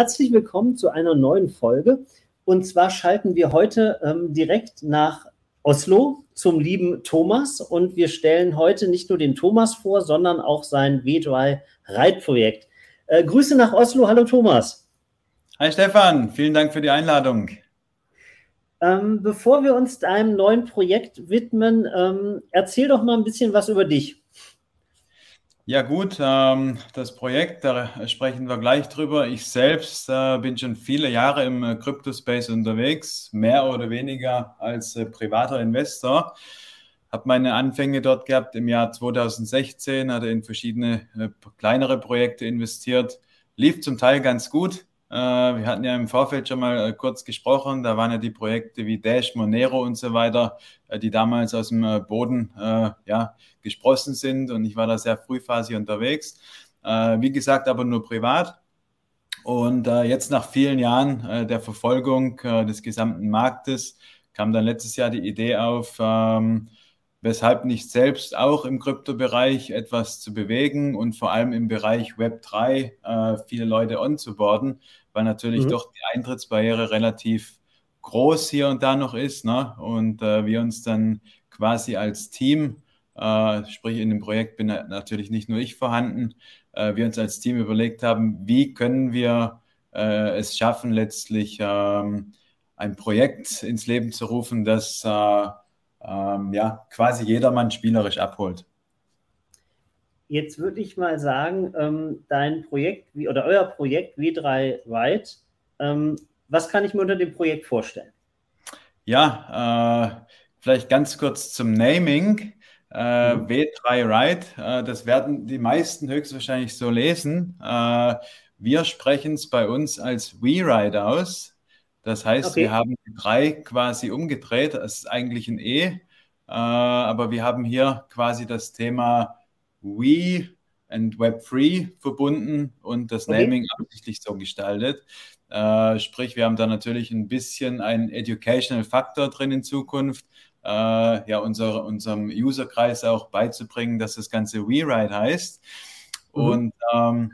herzlich willkommen zu einer neuen Folge. Und zwar schalten wir heute ähm, direkt nach Oslo zum lieben Thomas und wir stellen heute nicht nur den Thomas vor, sondern auch sein W3-Reitprojekt. Äh, Grüße nach Oslo. Hallo Thomas. Hi Stefan, vielen Dank für die Einladung. Ähm, bevor wir uns deinem neuen Projekt widmen, ähm, erzähl doch mal ein bisschen was über dich. Ja gut, ähm, das Projekt, da sprechen wir gleich drüber. Ich selbst äh, bin schon viele Jahre im äh, Crypto-Space unterwegs, mehr oder weniger als äh, privater Investor. Habe meine Anfänge dort gehabt im Jahr 2016, hatte in verschiedene äh, kleinere Projekte investiert, lief zum Teil ganz gut. Äh, wir hatten ja im Vorfeld schon mal äh, kurz gesprochen, da waren ja die Projekte wie Dash, Monero und so weiter, die damals aus dem Boden ja, gesprossen sind und ich war da sehr frühphasig unterwegs. wie gesagt, aber nur privat. Und jetzt nach vielen Jahren der Verfolgung des gesamten Marktes kam dann letztes Jahr die Idee auf, ähm, weshalb nicht selbst auch im Kryptobereich etwas zu bewegen und vor allem im Bereich Web3 äh, viele Leute onzuboarden, weil natürlich mhm. doch die Eintrittsbarriere relativ groß hier und da noch ist. Ne? Und äh, wir uns dann quasi als Team, äh, sprich in dem Projekt bin natürlich nicht nur ich vorhanden, äh, wir uns als Team überlegt haben, wie können wir äh, es schaffen, letztlich ähm, ein Projekt ins Leben zu rufen, das äh, ähm, ja, quasi jedermann spielerisch abholt. Jetzt würde ich mal sagen, ähm, dein Projekt wie, oder euer Projekt W3 Ride, ähm, was kann ich mir unter dem Projekt vorstellen? Ja, äh, vielleicht ganz kurz zum Naming. Äh, mhm. W3 Ride, äh, das werden die meisten höchstwahrscheinlich so lesen. Äh, wir sprechen es bei uns als WeRide aus. Das heißt, okay. wir haben die drei quasi umgedreht. Das ist eigentlich ein E, äh, aber wir haben hier quasi das Thema We and Web3 verbunden und das okay. Naming absichtlich so gestaltet. Äh, sprich, wir haben da natürlich ein bisschen einen Educational Faktor drin in Zukunft, äh, ja, unser, unserem Userkreis auch beizubringen, dass das Ganze WeRide heißt. Mhm. Und ähm,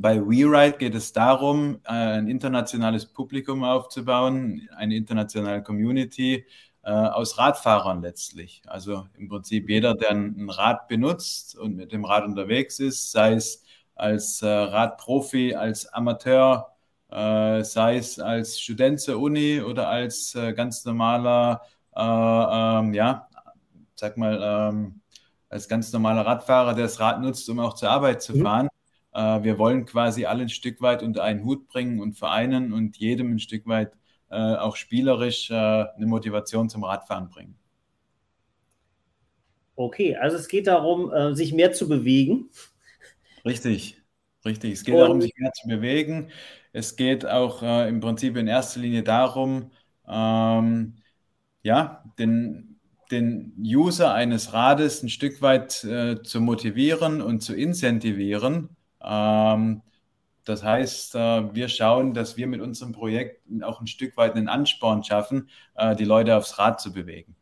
bei WeRide geht es darum, äh, ein internationales Publikum aufzubauen, eine internationale Community äh, aus Radfahrern letztlich. Also im Prinzip jeder, der ein Rad benutzt und mit dem Rad unterwegs ist, sei es als äh, Radprofi, als Amateur, sei es als Student zur Uni oder als ganz normaler, ähm, ja, sag mal, ähm, als ganz normaler Radfahrer, der das Rad nutzt, um auch zur Arbeit zu mhm. fahren. Äh, wir wollen quasi alle ein Stück weit unter einen Hut bringen und vereinen und jedem ein Stück weit äh, auch spielerisch äh, eine Motivation zum Radfahren bringen. Okay, also es geht darum, sich mehr zu bewegen. Richtig, richtig. Es geht und darum, sich mehr zu bewegen. Es geht auch im Prinzip in erster Linie darum, ähm, ja, den, den User eines Rades ein Stück weit äh, zu motivieren und zu incentivieren, das heißt, äh, wir schauen, dass wir mit unserem Projekt auch ein Stück weit einen Ansporn schaffen, äh, die Leute aufs Rad zu bewegen.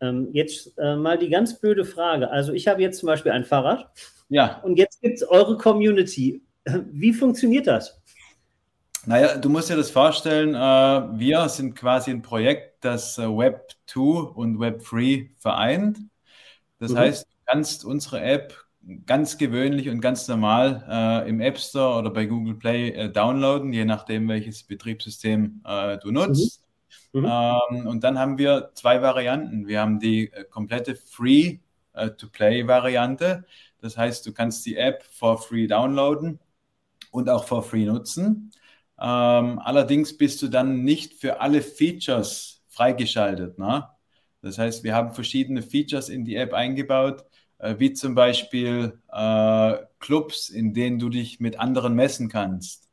Ähm, jetzt äh, mal die ganz blöde Frage. Also ich habe jetzt zum Beispiel ein Fahrrad. Ja. Und jetzt gibt es eure Community. Wie funktioniert das? Naja, du musst dir das vorstellen, wir sind quasi ein Projekt, das Web 2 und Web 3 vereint. Das mhm. heißt, du kannst unsere App ganz gewöhnlich und ganz normal äh, im App Store oder bei Google Play äh, downloaden, je nachdem, welches Betriebssystem äh, du nutzt. Mhm. Mhm. Ähm, und dann haben wir zwei Varianten. Wir haben die äh, komplette Free-to-Play-Variante. Das heißt, du kannst die App for free downloaden und auch for free nutzen. Ähm, allerdings bist du dann nicht für alle Features freigeschaltet. Ne? Das heißt, wir haben verschiedene Features in die App eingebaut, äh, wie zum Beispiel äh, Clubs, in denen du dich mit anderen messen kannst.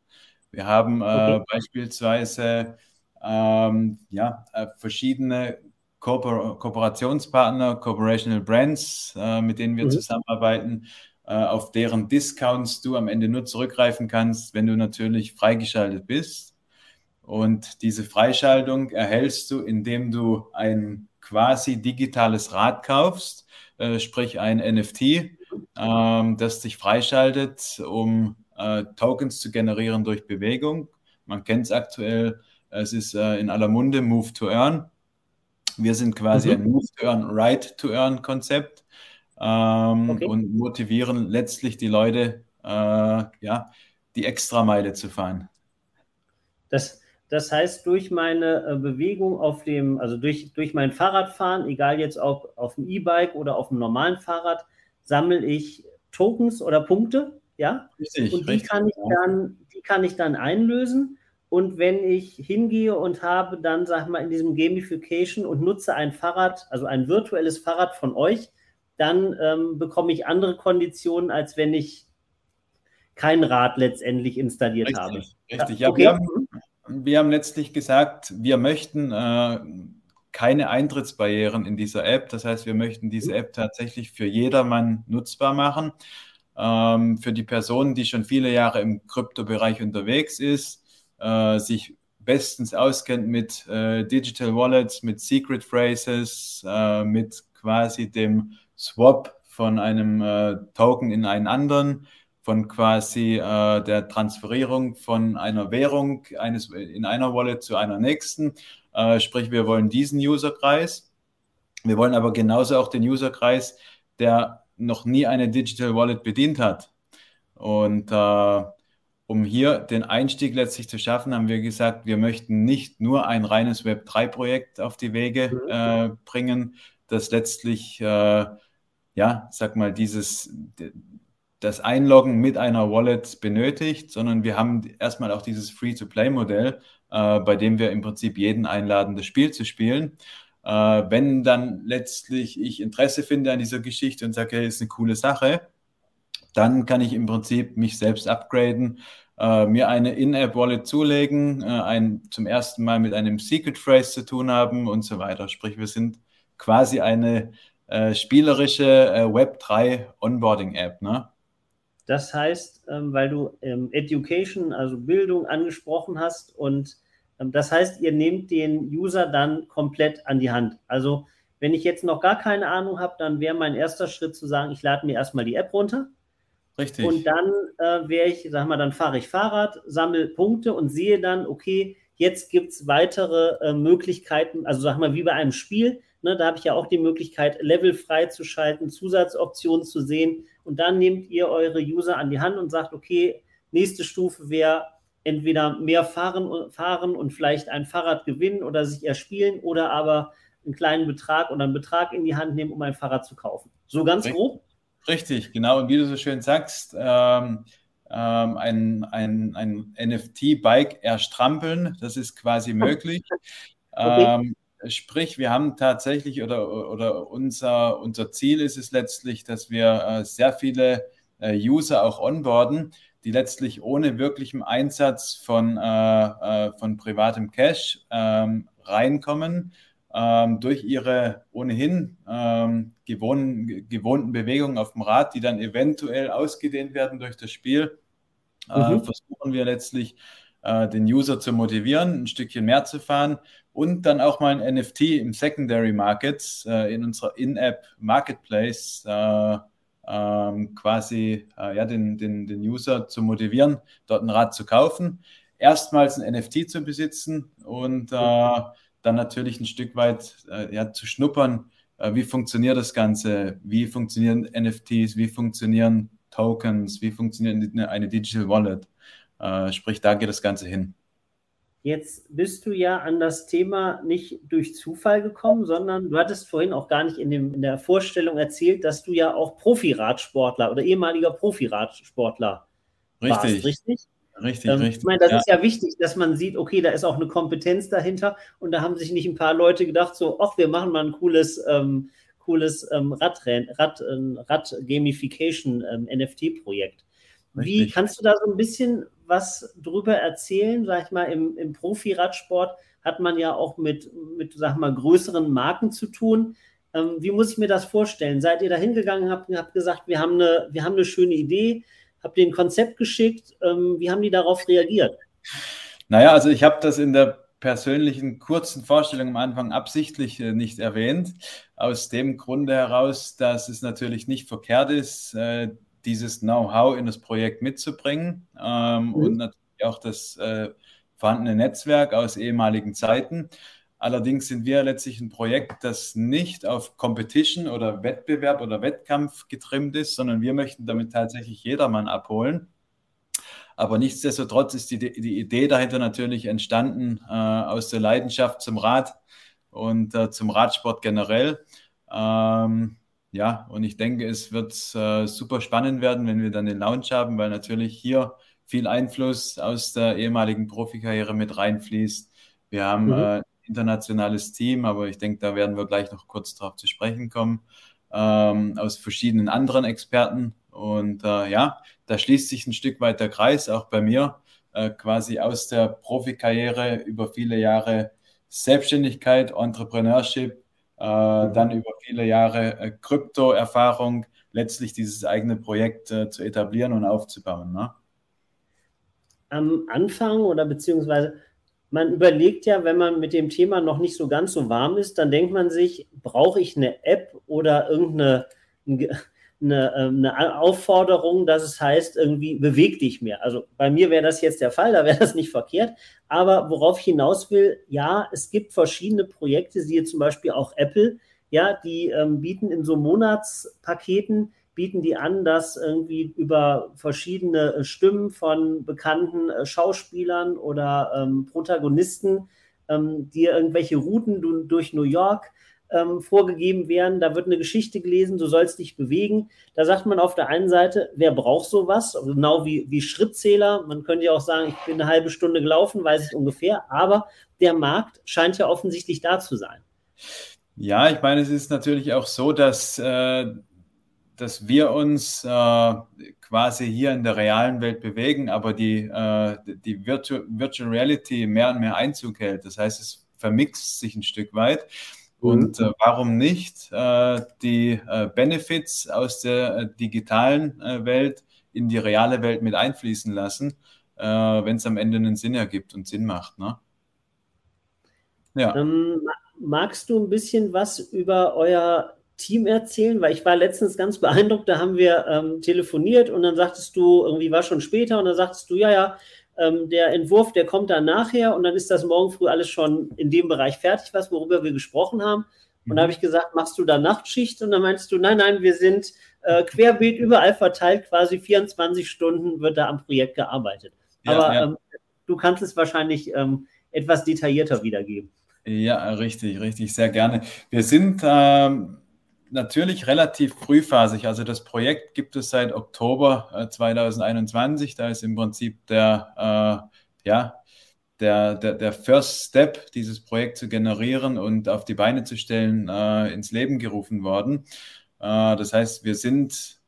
Wir haben äh, okay. beispielsweise ähm, ja, äh, verschiedene Kooper Kooperationspartner, Corporational Brands, äh, mit denen wir mhm. zusammenarbeiten, äh, auf deren Discounts du am Ende nur zurückgreifen kannst, wenn du natürlich freigeschaltet bist. Und diese Freischaltung erhältst du, indem du ein quasi digitales Rad kaufst äh, sprich ein NFT, ähm, das sich freischaltet, um äh, äh, Tokens zu generieren durch Bewegung. Man kennt es aktuell, es ist äh, in aller Munde Move to Earn. Wir sind quasi mhm. ein Move to Earn, Right to Earn Konzept ähm, okay. und motivieren letztlich die Leute, äh, ja, die Extrameile zu fahren. Das, das heißt, durch meine äh, Bewegung auf dem, also durch, durch mein Fahrradfahren, egal jetzt ob auf dem E-Bike oder auf dem normalen Fahrrad, sammle ich Tokens oder Punkte, ja? Richtig, und die richtig, kann ich dann, die kann ich dann einlösen. Und wenn ich hingehe und habe dann, sag mal, in diesem Gamification und nutze ein Fahrrad, also ein virtuelles Fahrrad von euch, dann ähm, bekomme ich andere Konditionen, als wenn ich kein Rad letztendlich installiert richtig, habe. Richtig, ja. Okay. Wir, haben, wir, haben, letztlich gesagt, wir möchten äh, keine Eintrittsbarrieren in dieser App. Das heißt, wir möchten diese App tatsächlich für jedermann nutzbar machen. Ähm, für die Person, die schon viele Jahre im Kryptobereich unterwegs ist, äh, sich bestens auskennt mit äh, Digital Wallets, mit Secret Phrases, äh, mit quasi dem Swap von einem äh, Token in einen anderen, von quasi äh, der Transferierung von einer Währung eines, in einer Wallet zu einer nächsten. Äh, sprich, wir wollen diesen Userkreis. Wir wollen aber genauso auch den Userkreis, der noch nie eine Digital Wallet bedient hat. Und äh, um hier den Einstieg letztlich zu schaffen, haben wir gesagt, wir möchten nicht nur ein reines Web3-Projekt auf die Wege mhm. äh, bringen, das letztlich, äh, ja, sag mal, dieses, das Einloggen mit einer Wallet benötigt, sondern wir haben erstmal auch dieses Free-to-Play-Modell, äh, bei dem wir im Prinzip jeden einladen, das Spiel zu spielen. Äh, wenn dann letztlich ich Interesse finde an dieser Geschichte und sage, hey, ist eine coole Sache, dann kann ich im Prinzip mich selbst upgraden, äh, mir eine In-App-Wallet zulegen, äh, ein, zum ersten Mal mit einem Secret Phrase zu tun haben und so weiter. Sprich, wir sind quasi eine äh, spielerische äh, Web3 Onboarding-App. Ne? Das heißt, ähm, weil du ähm, Education, also Bildung angesprochen hast und ähm, das heißt, ihr nehmt den User dann komplett an die Hand. Also wenn ich jetzt noch gar keine Ahnung habe, dann wäre mein erster Schritt zu sagen, ich lade mir erstmal die App runter. Richtig. Und dann äh, wäre ich, sag mal, dann fahre ich Fahrrad, sammle Punkte und sehe dann, okay, jetzt gibt es weitere äh, Möglichkeiten, also sag mal, wie bei einem Spiel, ne, da habe ich ja auch die Möglichkeit, Level freizuschalten, Zusatzoptionen zu sehen und dann nehmt ihr eure User an die Hand und sagt, okay, nächste Stufe wäre entweder mehr fahren, fahren und vielleicht ein Fahrrad gewinnen oder sich erspielen oder aber einen kleinen Betrag oder einen Betrag in die Hand nehmen, um ein Fahrrad zu kaufen. So ganz Richtig. grob? Richtig, genau. Und wie du so schön sagst, ähm, ähm, ein, ein, ein NFT-Bike erstrampeln, das ist quasi möglich. Okay. Ähm, Sprich, wir haben tatsächlich oder, oder unser, unser Ziel ist es letztlich, dass wir äh, sehr viele äh, User auch onboarden, die letztlich ohne wirklichem Einsatz von, äh, von privatem Cash ähm, reinkommen, ähm, durch ihre ohnehin ähm, gewohnten, gewohnten Bewegungen auf dem Rad, die dann eventuell ausgedehnt werden durch das Spiel, mhm. versuchen wir letztlich den User zu motivieren, ein Stückchen mehr zu fahren und dann auch mal ein NFT im Secondary Market äh, in unserer In-App Marketplace äh, ähm, quasi äh, ja, den, den, den User zu motivieren, dort ein Rad zu kaufen, erstmals ein NFT zu besitzen und äh, dann natürlich ein Stück weit äh, ja, zu schnuppern, äh, wie funktioniert das Ganze, wie funktionieren NFTs, wie funktionieren Tokens, wie funktioniert eine Digital Wallet. sprich, da geht das Ganze hin. Jetzt bist du ja an das Thema nicht durch Zufall gekommen, sondern du hattest vorhin auch gar nicht in, dem, in der Vorstellung erzählt, dass du ja auch Profiradsportler oder ehemaliger Profiradsportler richtig. warst, richtig? Richtig, ähm, richtig. Ich meine, das ja. ist ja wichtig, dass man sieht, okay, da ist auch eine Kompetenz dahinter und da haben sich nicht ein paar Leute gedacht, so, ach, wir machen mal ein cooles, ähm, cooles ähm, Radrenn, Rad, äh, Rad-Gamification ähm, NFT-Projekt. Wie kannst du da so ein bisschen was drüber erzählen? Sag ich mal, im, im Profi-Radsport hat man ja auch mit, mit, sag mal, größeren Marken zu tun. Ähm, wie muss ich mir das vorstellen? Seid ihr da hingegangen, habt, habt gesagt, wir haben, eine, wir haben eine schöne Idee, habt ihr ein Konzept geschickt? Ähm, wie haben die darauf reagiert? Naja, also ich habe das in der persönlichen kurzen Vorstellung am Anfang absichtlich äh, nicht erwähnt, aus dem Grunde heraus, dass es natürlich nicht verkehrt ist, äh, dieses Know-how in das Projekt mitzubringen ähm, mhm. und natürlich auch das äh, vorhandene Netzwerk aus ehemaligen Zeiten. Allerdings sind wir letztlich ein Projekt, das nicht auf Competition oder Wettbewerb oder Wettkampf getrimmt ist, sondern wir möchten damit tatsächlich jedermann abholen. Aber nichtsdestotrotz ist die, die Idee dahinter natürlich entstanden äh, aus der Leidenschaft zum Rad und äh, zum Radsport generell. Ähm, ja, und ich denke, es wird äh, super spannend werden, wenn wir dann den Lounge haben, weil natürlich hier viel Einfluss aus der ehemaligen Profikarriere mit reinfließt. Wir haben mhm. äh, internationales Team, aber ich denke, da werden wir gleich noch kurz darauf zu sprechen kommen, ähm, aus verschiedenen anderen Experten. Und äh, ja, da schließt sich ein Stück weit der Kreis, auch bei mir, äh, quasi aus der Profikarriere über viele Jahre Selbstständigkeit, Entrepreneurship. Dann über viele Jahre äh, Krypto-Erfahrung, letztlich dieses eigene Projekt äh, zu etablieren und aufzubauen. Ne? Am Anfang oder beziehungsweise man überlegt ja, wenn man mit dem Thema noch nicht so ganz so warm ist, dann denkt man sich, brauche ich eine App oder irgendeine eine, ähm, eine Aufforderung, dass es heißt, irgendwie beweg dich mehr. Also bei mir wäre das jetzt der Fall, da wäre das nicht verkehrt. Aber worauf ich hinaus will, ja, es gibt verschiedene Projekte, siehe zum Beispiel auch Apple, ja, die ähm, bieten in so Monatspaketen, bieten die an, dass irgendwie über verschiedene äh, Stimmen von bekannten äh, Schauspielern oder ähm, Protagonisten ähm, dir irgendwelche Routen durch New York ähm, vorgegeben werden, da wird eine Geschichte gelesen, du sollst dich bewegen. Da sagt man auf der einen Seite, wer braucht sowas? Genau wie, wie Schrittzähler. Man könnte ja auch sagen, ich bin eine halbe Stunde gelaufen, weiß ich ungefähr, aber der Markt scheint ja offensichtlich da zu sein. Ja, ich meine, es ist natürlich auch so, dass, äh, dass wir uns äh, quasi hier in der realen Welt bewegen, aber die, äh, die Virtual, Virtual Reality mehr und mehr Einzug hält. Das heißt, es vermixt sich ein Stück weit. Und mhm. äh, warum nicht äh, die äh, Benefits aus der äh, digitalen äh, Welt in die reale Welt mit einfließen lassen, äh, wenn es am Ende einen Sinn ergibt und Sinn macht. Ne? Ja. Ähm, magst du ein bisschen was über euer Team erzählen? Weil ich war letztens ganz beeindruckt, da haben wir ähm, telefoniert und dann sagtest du, irgendwie war schon später und dann sagtest du, ja, ja, ähm, der Entwurf, der kommt dann nachher und dann ist das morgen früh alles schon in dem Bereich fertig, was worüber wir gesprochen haben. Und da habe ich gesagt, machst du da Nachtschicht? Und dann meinst du, nein, nein, wir sind äh, querbeet überall verteilt, quasi 24 Stunden wird da am Projekt gearbeitet. Ja, Aber ja. Ähm, du kannst es wahrscheinlich ähm, etwas detaillierter wiedergeben. Ja, richtig, richtig, sehr gerne. Wir sind ähm, natürlich relativ frühphasig. Also das Projekt gibt es seit Oktober äh, 2021. Da ist im Prinzip der, äh, ja, der, der, der First Step, dieses Projekt zu generieren und auf die Beine zu stellen, äh, ins Leben gerufen worden. Äh, das heißt, wir sind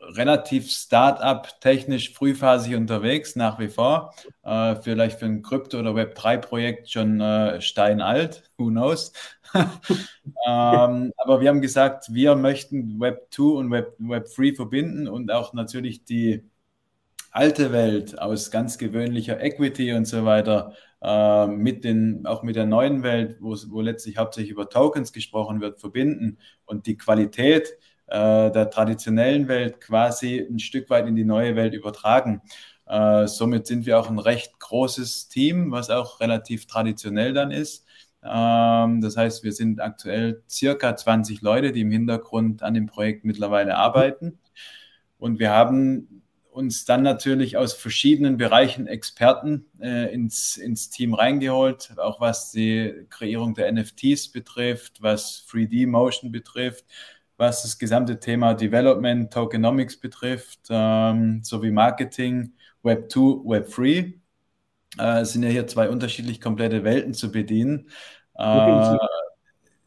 relativ Start-up-technisch frühphasig unterwegs, nach wie vor. Äh, vielleicht für ein Krypto- oder Web3-Projekt schon äh, steinalt, who knows. ähm, aber wir haben gesagt, wir möchten Web2 und Web, Web3 verbinden und auch natürlich die alte Welt aus ganz gewöhnlicher Equity und so weiter äh, mit den, auch mit der neuen Welt, wo, wo letztlich hauptsächlich über Tokens gesprochen wird, verbinden und die Qualität äh, der traditionellen Welt quasi ein Stück weit in die neue Welt übertragen. Äh, somit sind wir auch ein recht großes Team, was auch relativ traditionell dann ist. Ähm, das heißt, wir sind aktuell circa 20 Leute, die im Hintergrund an dem Projekt mittlerweile arbeiten. Und wir haben uns dann natürlich aus verschiedenen Bereichen Experten äh, ins, ins Team reingeholt, auch was die Kreierung der NFTs betrifft, was 3D-Motion betrifft, was das gesamte Thema Development, Tokenomics betrifft, ähm, sowie Marketing, Web 2, Web 3. Äh, sind ja hier zwei unterschiedlich komplette Welten zu bedienen. Äh,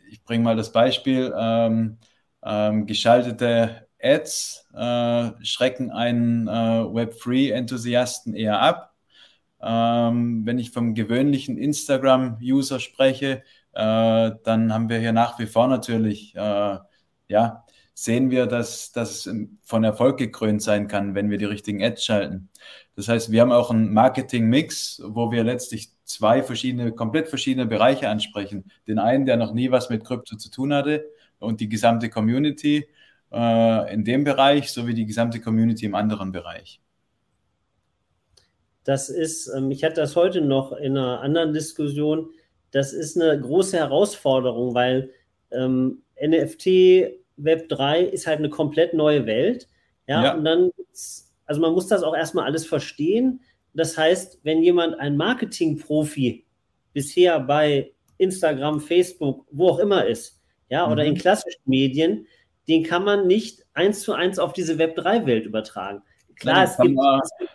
ich bringe mal das Beispiel. Ähm, ähm, geschaltete Ads äh, schrecken einen äh, Web3-Enthusiasten eher ab. Ähm, wenn ich vom gewöhnlichen Instagram-User spreche, äh, dann haben wir hier nach wie vor natürlich äh, ja, sehen wir, dass das von Erfolg gekrönt sein kann, wenn wir die richtigen Ads schalten. Das heißt, wir haben auch einen Marketing-Mix, wo wir letztlich zwei verschiedene, komplett verschiedene Bereiche ansprechen. Den einen, der noch nie was mit Krypto zu tun hatte und die gesamte Community äh, in dem Bereich sowie die gesamte Community im anderen Bereich. Das ist, ähm, ich hatte das heute noch in einer anderen Diskussion, das ist eine große Herausforderung, weil ähm, NFT Web 3 ist halt eine komplett neue Welt. Ja, ja. und dann, also man muss das auch erstmal alles verstehen. Das heißt, wenn jemand ein Marketing-Profi bisher bei Instagram, Facebook, wo auch immer ist, ja, mhm. oder in klassischen Medien, den kann man nicht eins zu eins auf diese Web3-Welt übertragen. Klar, ja, es gibt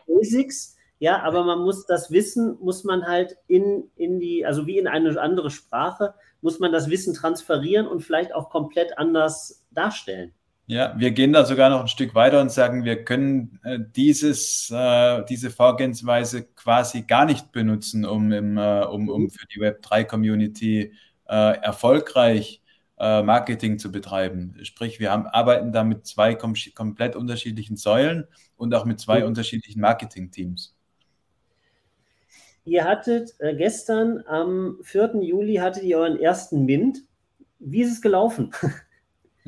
Basics, ja, aber man muss das Wissen, muss man halt in, in die, also wie in eine andere Sprache, muss man das Wissen transferieren und vielleicht auch komplett anders darstellen. Ja, wir gehen da sogar noch ein Stück weiter und sagen, wir können äh, dieses, äh, diese Vorgehensweise quasi gar nicht benutzen, um, im, äh, um, um für die Web3-Community äh, erfolgreich äh, Marketing zu betreiben. Sprich, wir haben, arbeiten da mit zwei kom komplett unterschiedlichen Säulen und auch mit zwei mhm. unterschiedlichen Marketing-Teams. Ihr hattet äh, gestern am 4. Juli hattet ihr euren ersten Mint. Wie ist es gelaufen?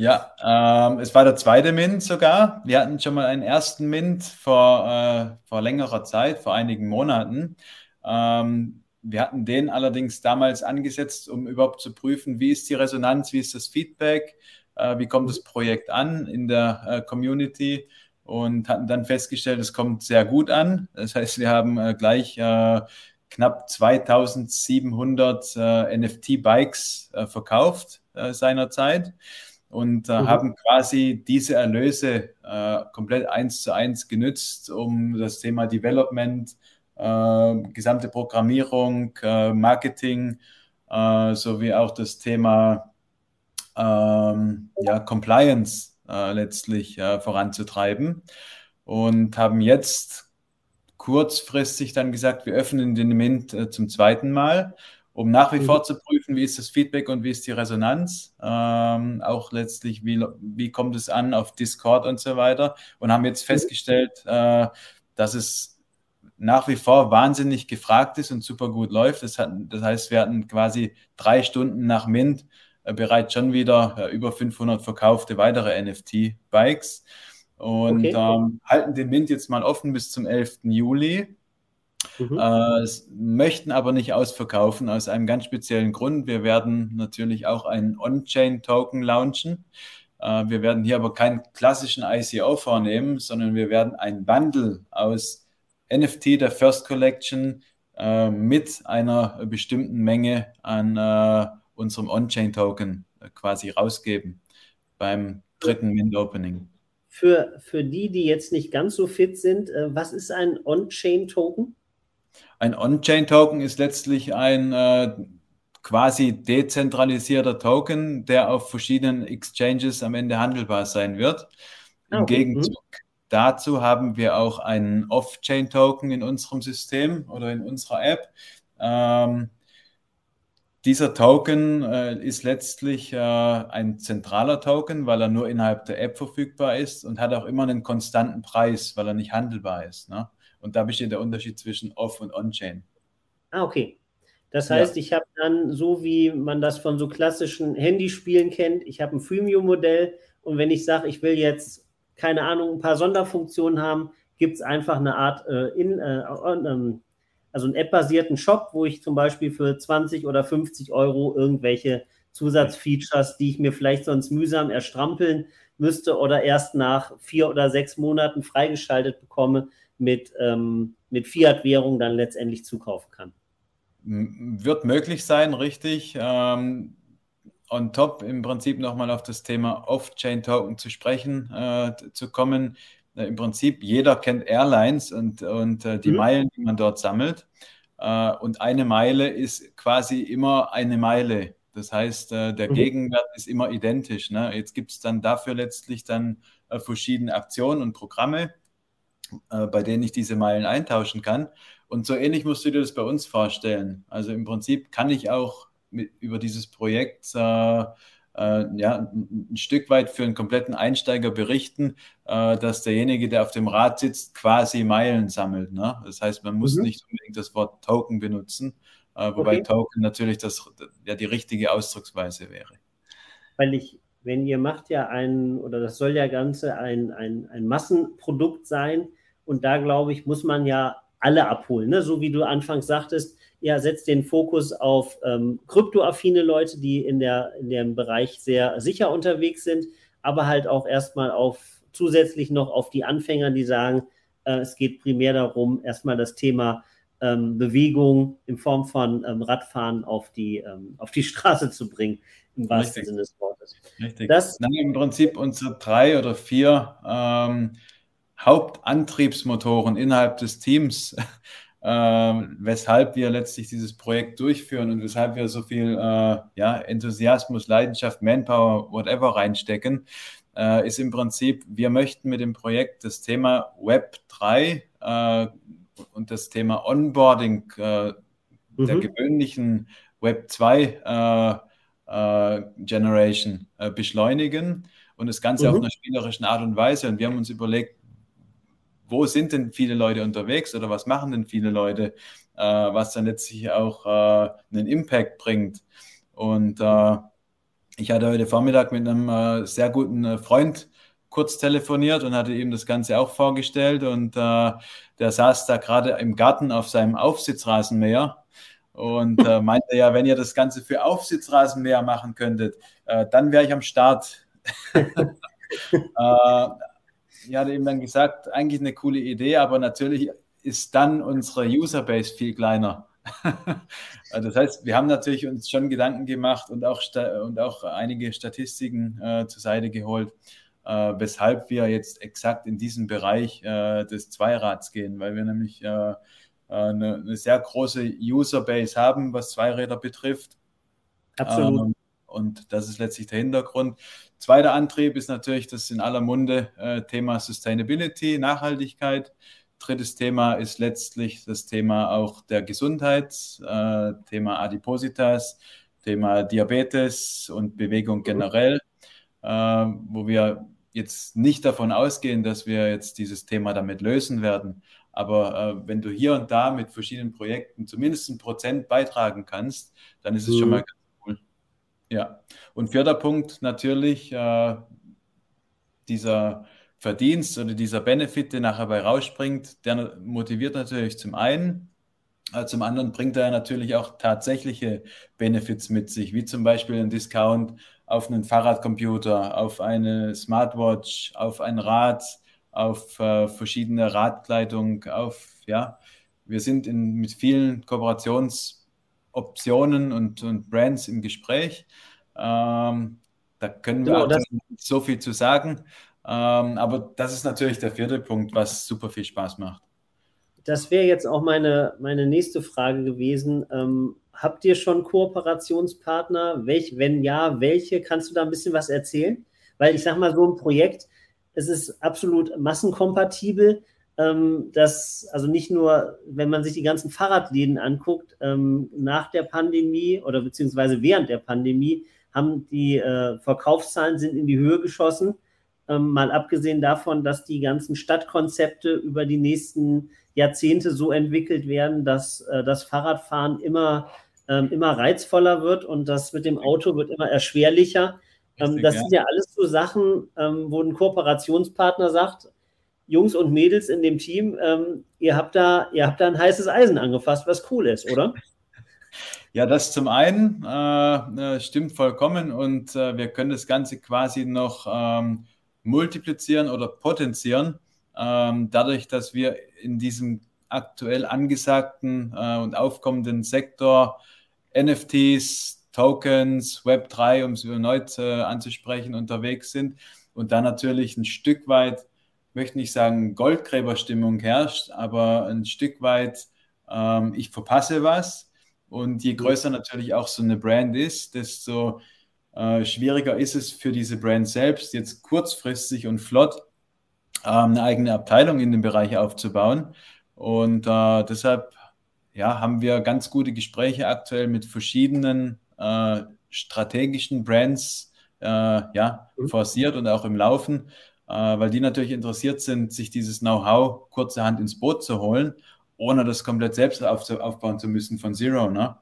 Ja, ähm, es war der zweite Mint sogar. Wir hatten schon mal einen ersten Mint vor, äh, vor längerer Zeit, vor einigen Monaten. Ähm, wir hatten den allerdings damals angesetzt, um überhaupt zu prüfen, wie ist die Resonanz, wie ist das Feedback, äh, wie kommt das Projekt an in der äh, Community und hatten dann festgestellt, es kommt sehr gut an. Das heißt, wir haben äh, gleich äh, knapp 2700 äh, NFT-Bikes verkauft seinerzeit und äh, mhm. haben quasi diese Erlöse äh, komplett eins zu eins genützt, um das Thema Development, äh, gesamte Programmierung, äh, Marketing äh, sowie auch das Thema ähm, ja, Compliance äh, letztlich voranzutreiben und haben jetzt kurzfristig dann gesagt, wir öffnen den Mint zum zweiten Mal um nach wie mhm. vor zu prüfen, wie ist das Feedback und wie ist die Resonanz. Ähm, auch letztlich, wie, wie kommt es an auf Discord und so weiter. Und haben jetzt mhm. festgestellt, äh, dass es nach wie vor wahnsinnig gefragt ist und super gut läuft. Das, hat, das heißt, wir hatten quasi drei Stunden nach Mint äh, bereits schon wieder äh, über 500 verkaufte weitere NFT-Bikes und okay. ähm, halten den Mint jetzt mal offen bis zum 11. Juli. Mhm. Äh, möchten aber nicht ausverkaufen aus einem ganz speziellen Grund. Wir werden natürlich auch einen On-Chain-Token launchen. Äh, wir werden hier aber keinen klassischen ICO vornehmen, sondern wir werden ein Bundle aus NFT der First Collection äh, mit einer bestimmten Menge an äh, unserem On-Chain-Token äh, quasi rausgeben beim dritten Mint-Opening. Für, für die, die jetzt nicht ganz so fit sind, äh, was ist ein On-Chain-Token? Ein On-Chain-Token ist letztlich ein äh, quasi dezentralisierter Token, der auf verschiedenen Exchanges am Ende handelbar sein wird. Im okay. Gegenzug dazu haben wir auch einen Off-Chain-Token in unserem System oder in unserer App. Ähm, dieser Token äh, ist letztlich äh, ein zentraler Token, weil er nur innerhalb der App verfügbar ist und hat auch immer einen konstanten Preis, weil er nicht handelbar ist. Ne? Und da besteht der Unterschied zwischen Off- und On-Chain. Ah, okay. Das heißt, ja. ich habe dann, so wie man das von so klassischen Handyspielen kennt, ich habe ein Freemium-Modell und wenn ich sage, ich will jetzt, keine Ahnung, ein paar Sonderfunktionen haben, gibt es einfach eine Art, äh, in, äh, ähm, also einen App-basierten Shop, wo ich zum Beispiel für 20 oder 50 Euro irgendwelche Zusatzfeatures, die ich mir vielleicht sonst mühsam erstrampeln müsste oder erst nach vier oder sechs Monaten freigeschaltet bekomme, mit, ähm, mit Fiat-Währung dann letztendlich zukaufen kann. Wird möglich sein, richtig. Ähm, on top im Prinzip nochmal auf das Thema Off-Chain-Token zu sprechen, äh, zu kommen. Äh, Im Prinzip jeder kennt Airlines und, und äh, die mhm. Meilen, die man dort sammelt. Äh, und eine Meile ist quasi immer eine Meile. Das heißt, äh, der mhm. Gegenwert ist immer identisch. Ne? Jetzt gibt es dann dafür letztlich dann äh, verschiedene Aktionen und Programme äh, bei denen ich diese Meilen eintauschen kann. Und so ähnlich musst du dir das bei uns vorstellen. Also im Prinzip kann ich auch mit, über dieses Projekt äh, ja, ein, ein, Stück weit für einen kompletten Einsteiger berichten, äh, dass derjenige, der auf dem Rad sitzt, quasi Meilen sammelt. Ne? Das heißt, man muss mhm. nicht unbedingt das Wort Token benutzen, äh, wobei okay. Token natürlich das, ja, die richtige Ausdrucksweise wäre. Weil ich wenn ihr macht ja ein, oder das soll ja Ganze ein, ein, ein Massenprodukt sein. Und da, glaube ich, muss man ja alle abholen. Ne? So wie du anfangs sagtest, ja, setzt den Fokus auf ähm, kryptoaffine Leute, die in, der, in dem Bereich sehr sicher unterwegs sind, aber halt auch erstmal auf zusätzlich noch auf die Anfänger, die sagen, äh, es geht primär darum, erstmal das Thema ähm, Bewegung in Form von ähm, Radfahren auf die, ähm, auf die Straße zu bringen, im wahrsten Sinne des Wortes. Richtig. Das, Nein, Im Prinzip unsere drei oder vier ähm, Hauptantriebsmotoren innerhalb des Teams, äh, weshalb wir letztlich dieses Projekt durchführen und weshalb wir so viel äh, ja, Enthusiasmus, Leidenschaft, Manpower, whatever reinstecken, äh, ist im Prinzip, wir möchten mit dem Projekt das Thema Web 3 äh, und das Thema Onboarding äh, mhm. der gewöhnlichen Web 2 äh, Generation beschleunigen und das Ganze mhm. auf einer spielerischen Art und Weise. Und wir haben uns überlegt, wo sind denn viele Leute unterwegs oder was machen denn viele Leute, äh, was dann letztlich auch äh, einen Impact bringt. Und äh, ich hatte heute Vormittag mit einem äh, sehr guten äh, Freund kurz telefoniert und hatte ihm das Ganze auch vorgestellt und äh, der saß da gerade im Garten auf seinem Aufsitzrasenmäher und meinte ja, wenn ihr das Ganze für Aufsitzrasenmäher machen könntet, dann wäre ich am Start. ich hatte ihm dann gesagt, eigentlich eine coole Idee, aber natürlich ist dann unsere Userbase viel kleiner. das heißt, wir haben natürlich uns schon Gedanken gemacht und auch, und auch einige Statistiken äh, zur Seite geholt, äh, weshalb wir jetzt exakt in diesen Bereich äh, des Zweirads gehen, weil wir nämlich äh, äh, eine, eine, sehr große Userbase haben, was Zweiräder betrifft. Absolut. Ähm, und das ist letztlich der Hintergrund. Zweiter Antrieb ist natürlich das in aller Munde äh, Thema Sustainability, Nachhaltigkeit. Drittes Thema ist letztlich das Thema auch der Gesundheit, äh, Thema Adipositas, Thema Diabetes und Bewegung generell, äh, wo wir jetzt nicht davon ausgehen, dass wir jetzt dieses Thema damit lösen werden. Aber äh, wenn du hier und da mit verschiedenen Projekten zumindest ein Prozent beitragen kannst, dann ist es mhm. schon mal ganz ja, und vierter Punkt natürlich äh, dieser Verdienst oder dieser Benefit, der nachher bei rausspringt, der motiviert natürlich zum einen, äh, zum anderen bringt er natürlich auch tatsächliche Benefits mit sich, wie zum Beispiel ein Discount auf einen Fahrradcomputer, auf eine Smartwatch, auf ein Rad, auf äh, verschiedene Radkleidung, auf, ja, wir sind in, mit vielen Kooperations- Optionen und, und Brands im Gespräch. Ähm, da können wir genau, nicht so viel zu sagen. Ähm, aber das ist natürlich der vierte Punkt, was super viel Spaß macht. Das wäre jetzt auch meine, meine nächste Frage gewesen. Ähm, habt ihr schon Kooperationspartner? Welch, wenn ja, welche? Kannst du da ein bisschen was erzählen? Weil ich sage mal, so ein Projekt, es ist absolut massenkompatibel ähm, dass, also nicht nur, wenn man sich die ganzen Fahrradläden anguckt, ähm, nach der Pandemie oder beziehungsweise während der Pandemie haben die äh, Verkaufszahlen sind in die Höhe geschossen. Ähm, mal abgesehen davon, dass die ganzen Stadtkonzepte über die nächsten Jahrzehnte so entwickelt werden, dass äh, das Fahrradfahren immer, ähm, immer reizvoller wird und das mit dem Auto wird immer erschwerlicher. Ähm, das sind ja alles so Sachen, ähm, wo ein Kooperationspartner sagt, Jungs und Mädels in dem Team, ähm, ihr, habt da, ihr habt da ein heißes Eisen angefasst, was cool ist, oder? Ja, das zum einen äh, äh, stimmt vollkommen und äh, wir können das Ganze quasi noch ähm, multiplizieren oder potenzieren, ähm, dadurch, dass wir in diesem aktuell angesagten äh, und aufkommenden Sektor NFTs, Tokens, Web3, um es erneut anzusprechen, unterwegs sind und da natürlich ein Stück weit möchte nicht sagen, Goldgräberstimmung herrscht, aber ein Stück weit, ähm, ich verpasse was. Und je größer natürlich auch so eine Brand ist, desto äh, schwieriger ist es für diese Brand selbst, jetzt kurzfristig und flott ähm, eine eigene Abteilung in dem Bereich aufzubauen. Und äh, deshalb ja, haben wir ganz gute Gespräche aktuell mit verschiedenen äh, strategischen Brands äh, ja, mhm. forciert und auch im Laufen, äh, weil die natürlich interessiert sind, sich dieses Know-how kurzerhand ins Boot zu holen, ohne das komplett selbst auf, aufbauen zu müssen von Zero. Ne?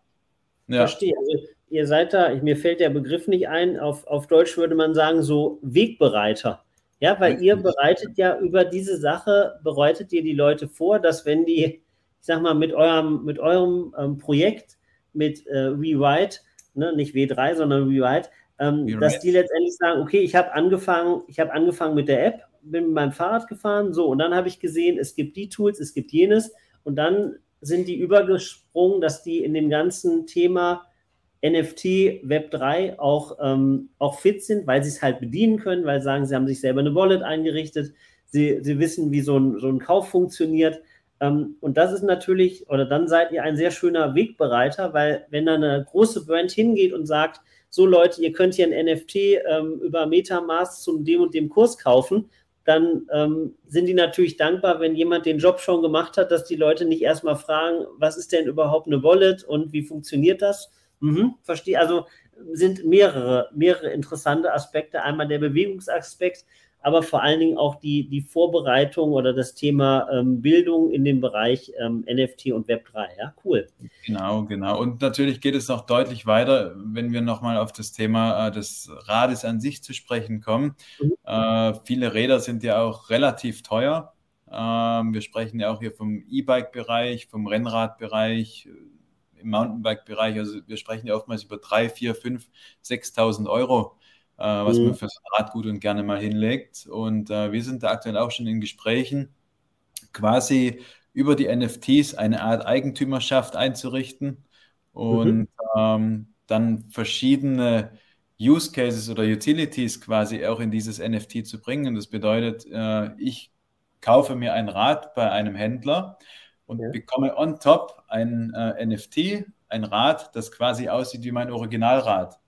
Ja. Verstehe. Also ihr seid da, mir fällt der Begriff nicht ein, auf, auf Deutsch würde man sagen, so Wegbereiter. Ja, weil ihr bereitet ja über diese Sache, bereitet ihr die Leute vor, dass wenn die, ich sag mal, mit eurem, mit eurem ähm, Projekt, mit äh, Rewrite, ne, nicht W3, sondern Rewrite, ähm, dass die letztendlich sagen, okay, ich habe angefangen, ich habe angefangen mit der App, bin mit meinem Fahrrad gefahren, so, und dann habe ich gesehen, es gibt die Tools, es gibt jenes, und dann sind die übergesprungen, dass die in dem ganzen Thema NFT, Web3 auch, ähm, auch fit sind, weil sie es halt bedienen können, weil sie sagen, sie haben sich selber eine Wallet eingerichtet, sie, sie wissen, wie so ein, so ein Kauf funktioniert. Ähm, und das ist natürlich, oder dann seid ihr ein sehr schöner Wegbereiter, weil wenn da eine große Brand hingeht und sagt, so Leute, ihr könnt hier ein NFT ähm, über Metamask zum dem und dem Kurs kaufen, dann ähm, sind die natürlich dankbar, wenn jemand den Job schon gemacht hat, dass die Leute nicht erstmal fragen, was ist denn überhaupt eine Wallet und wie funktioniert das, Mhm, verstehe. Also sind mehrere, mehrere interessante Aspekte. Einmal der Bewegungsaspekt, aber vor allen Dingen auch die, die Vorbereitung oder das Thema ähm, Bildung in dem Bereich ähm, NFT und Web3. Ja, cool. Genau, genau. Und natürlich geht es noch deutlich weiter, wenn wir nochmal auf das Thema äh, des Rades an sich zu sprechen kommen. Mhm. Äh, viele Räder sind ja auch relativ teuer. Ähm, wir sprechen ja auch hier vom E-Bike-Bereich, vom Rennradbereich, im Mountainbike-Bereich. Also wir sprechen ja oftmals über 3, 4, 5, 6.000 Euro, äh, was mhm. man für so ein Rad gut und gerne mal hinlegt. Und äh, wir sind da aktuell auch schon in Gesprächen, quasi über die NFTs eine Art Eigentümerschaft einzurichten und mhm. ähm, dann verschiedene Use Cases oder Utilities quasi auch in dieses NFT zu bringen. Das bedeutet, äh, ich kaufe mir ein Rad bei einem Händler und ja. bekomme on top ein äh, NFT, ein Rad, das quasi aussieht wie mein Originalrad.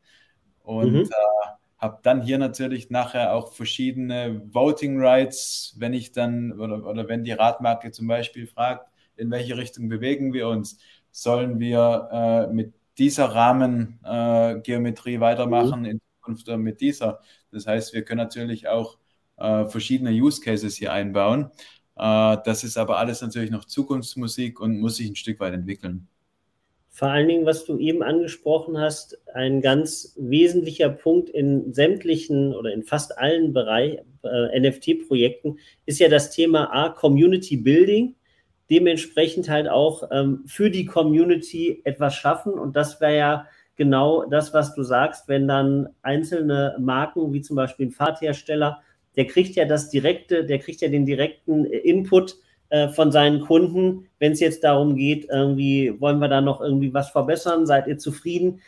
Und mhm. äh, habe dann hier natürlich nachher auch verschiedene Voting Rights, wenn ich dann oder, oder wenn die Radmarke zum Beispiel fragt, in welche Richtung bewegen wir uns, sollen wir äh, mit dieser Rahmengeometrie äh, weitermachen mhm. in Zukunft oder mit dieser. Das heißt, wir können natürlich auch äh, verschiedene Use Cases hier einbauen. Äh, das ist aber alles natürlich noch Zukunftsmusik und muss sich ein Stück weit entwickeln. Vor allen Dingen, was du eben angesprochen hast, ein ganz wesentlicher Punkt in sämtlichen oder in fast allen Bereich äh, NFT-Projekten ist ja das Thema A, Community Building, dementsprechend halt auch ähm, für die Community etwas schaffen. Und das wäre ja genau das, was du sagst, wenn dann einzelne Marken, wie zum Beispiel ein Fahrthersteller, der kriegt ja das direkte, der kriegt ja den direkten Input äh, von seinen Kunden, wenn es jetzt darum geht, irgendwie wollen wir da noch irgendwie was verbessern, seid ihr zufrieden?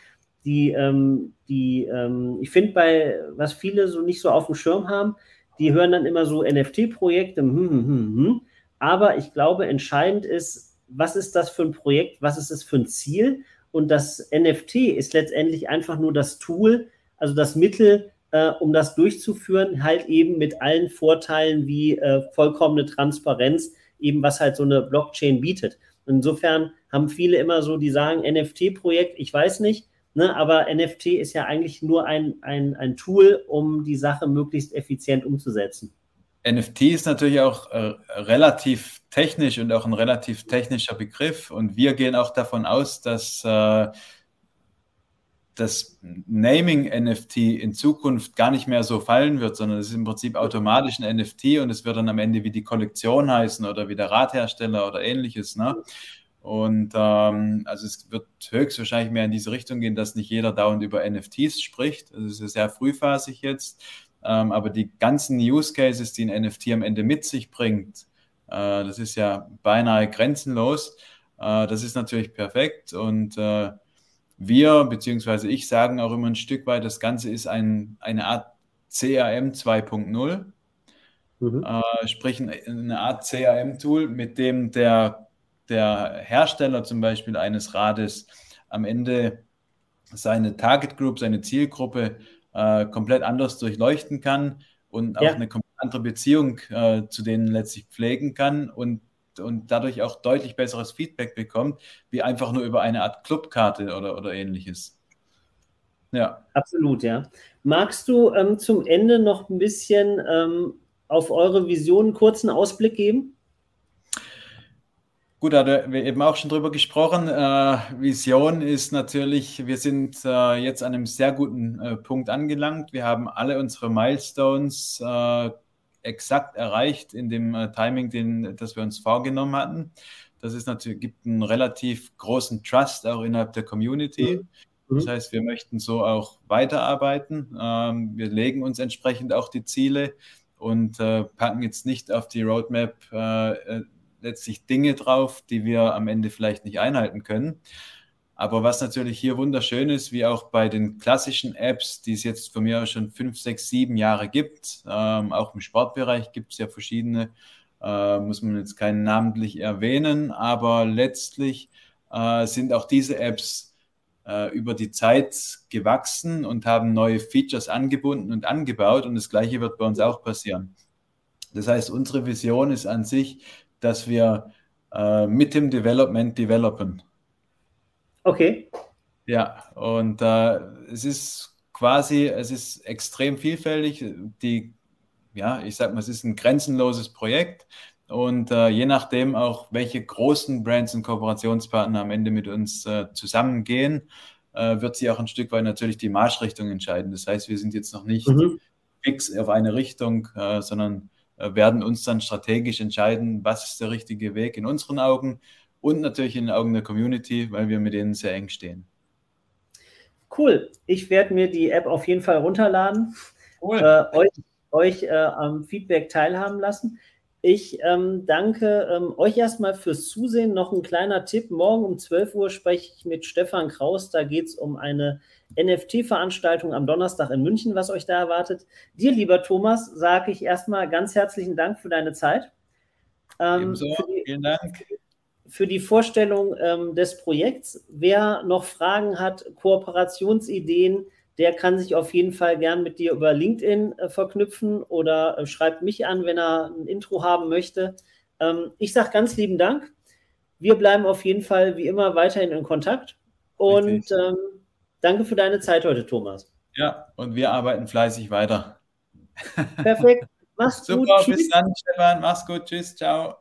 Die, ähm, die, ähm, ich finde bei, was viele so nicht so auf dem Schirm haben, die hören dann immer so NFT-Projekte, hm, hm, hm, hm. aber ich glaube, entscheidend ist, was ist das für ein Projekt, was ist es für ein Ziel? Und das NFT ist letztendlich einfach nur das Tool, also das Mittel, äh, um das durchzuführen, halt eben mit allen Vorteilen wie äh, vollkommene Transparenz, eben was halt so eine Blockchain bietet. Insofern haben viele immer so, die sagen, NFT-Projekt, ich weiß nicht, ne, aber NFT ist ja eigentlich nur ein, ein, ein Tool, um die Sache möglichst effizient umzusetzen. NFT ist natürlich auch äh, relativ technisch und auch ein relativ technischer Begriff. Und wir gehen auch davon aus, dass äh, das Naming NFT in Zukunft gar nicht mehr so fallen wird, sondern es ist im Prinzip automatisch ein NFT und es wird dann am Ende wie die Kollektion heißen oder wie der Radhersteller oder ähnliches. Ne? Und ähm, also es wird höchstwahrscheinlich mehr in diese Richtung gehen, dass nicht jeder dauernd über NFTs spricht. Das ist ja sehr frühphasig jetzt. Ähm, aber die ganzen Use Cases, die ein NFT am Ende mit sich bringt, äh, das ist ja beinahe grenzenlos. Äh, das ist natürlich perfekt und äh, wir beziehungsweise ich sagen auch immer ein Stück weit, das Ganze ist ein, eine Art CRM 2.0, mhm. äh, sprich eine Art CRM-Tool, mit dem der, der Hersteller zum Beispiel eines Rades am Ende seine Target Group, seine Zielgruppe äh, komplett anders durchleuchten kann und auch ja. eine komplett andere Beziehung äh, zu denen letztlich pflegen kann und und dadurch auch deutlich besseres Feedback bekommt, wie einfach nur über eine Art Clubkarte oder, oder ähnliches. Ja. Absolut, ja. Magst du ähm, zum Ende noch ein bisschen ähm, auf eure Vision einen kurzen Ausblick geben? Gut, da haben wir eben auch schon drüber gesprochen. Äh, Vision ist natürlich, wir sind äh, jetzt an einem sehr guten äh, Punkt angelangt. Wir haben alle unsere Milestones exakt erreicht in dem äh, Timing, den, das wir uns vorgenommen hatten. Das ist natürlich, gibt einen relativ großen Trust auch innerhalb der Community. Mhm. Das heißt, wir möchten so auch weiterarbeiten. Ähm, wir legen uns entsprechend auch die Ziele und äh, packen jetzt nicht auf die Roadmap letztlich Dinge drauf, die wir am Ende vielleicht nicht einhalten können. Aber was natürlich hier wunderschön ist, wie auch bei den klassischen Apps, die es jetzt von mir schon fünf, sechs, sieben Jahre gibt, ähm, auch im Sportbereich gibt es ja verschiedene, äh, muss man jetzt keinen namentlich erwähnen, aber letztlich äh, sind auch diese Apps äh, über die Zeit gewachsen und haben neue Features angebunden und angebaut und das gleiche wird bei uns auch passieren. Das heißt, unsere Vision ist an sich, dass wir äh, mit dem Development developen. Okay. Ja, und äh, es ist quasi, es ist extrem vielfältig. Die, ja, ich sag mal, es ist ein grenzenloses Projekt. Und äh, je nachdem auch, welche großen Brands und Kooperationspartner am Ende mit uns äh, zusammengehen, äh, wird sich auch ein Stück weit natürlich die Marschrichtung entscheiden. Das heißt, wir sind jetzt noch nicht mhm. fix auf eine Richtung, äh, sondern äh, werden uns dann strategisch entscheiden, was ist der richtige Weg in unseren Augen und natürlich in den Augen der Community, weil wir mit denen sehr eng stehen. Cool. Ich werde mir die App auf jeden Fall runterladen, cool. äh, euch, euch äh, am Feedback teilhaben lassen. Ich ähm, danke ähm, euch erstmal fürs Zusehen. Noch ein kleiner Tipp. Morgen um 12 Uhr spreche ich mit Stefan Kraus. Da geht es um eine NFT-Veranstaltung am Donnerstag in München, was euch da erwartet. Dir, lieber Thomas, sage ich erstmal ganz herzlichen Dank für deine Zeit. Ähm, Ebenso, die, vielen Dank. Für die Vorstellung ähm, des Projekts. Wer noch Fragen hat, Kooperationsideen, der kann sich auf jeden Fall gern mit dir über LinkedIn äh, verknüpfen oder äh, schreibt mich an, wenn er ein Intro haben möchte. Ähm, ich sage ganz lieben Dank. Wir bleiben auf jeden Fall wie immer weiterhin in Kontakt. Und ähm, danke für deine Zeit heute, Thomas. Ja, und wir arbeiten fleißig weiter. Perfekt. Mach's Super, gut. Super, bis dann, Stefan. Mach's gut. Tschüss, ciao.